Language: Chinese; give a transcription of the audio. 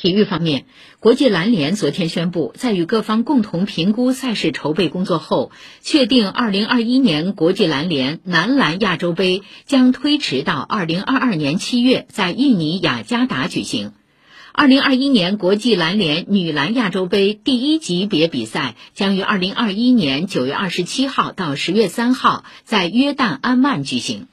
体育方面，国际篮联昨天宣布，在与各方共同评估赛事筹备工作后，确定2021年国际篮联男篮亚洲杯将推迟到2022年7月在印尼雅加达举行。2021年国际篮联女篮亚洲杯第一级别比赛将于2021年9月27号到10月3号在约旦安曼举行。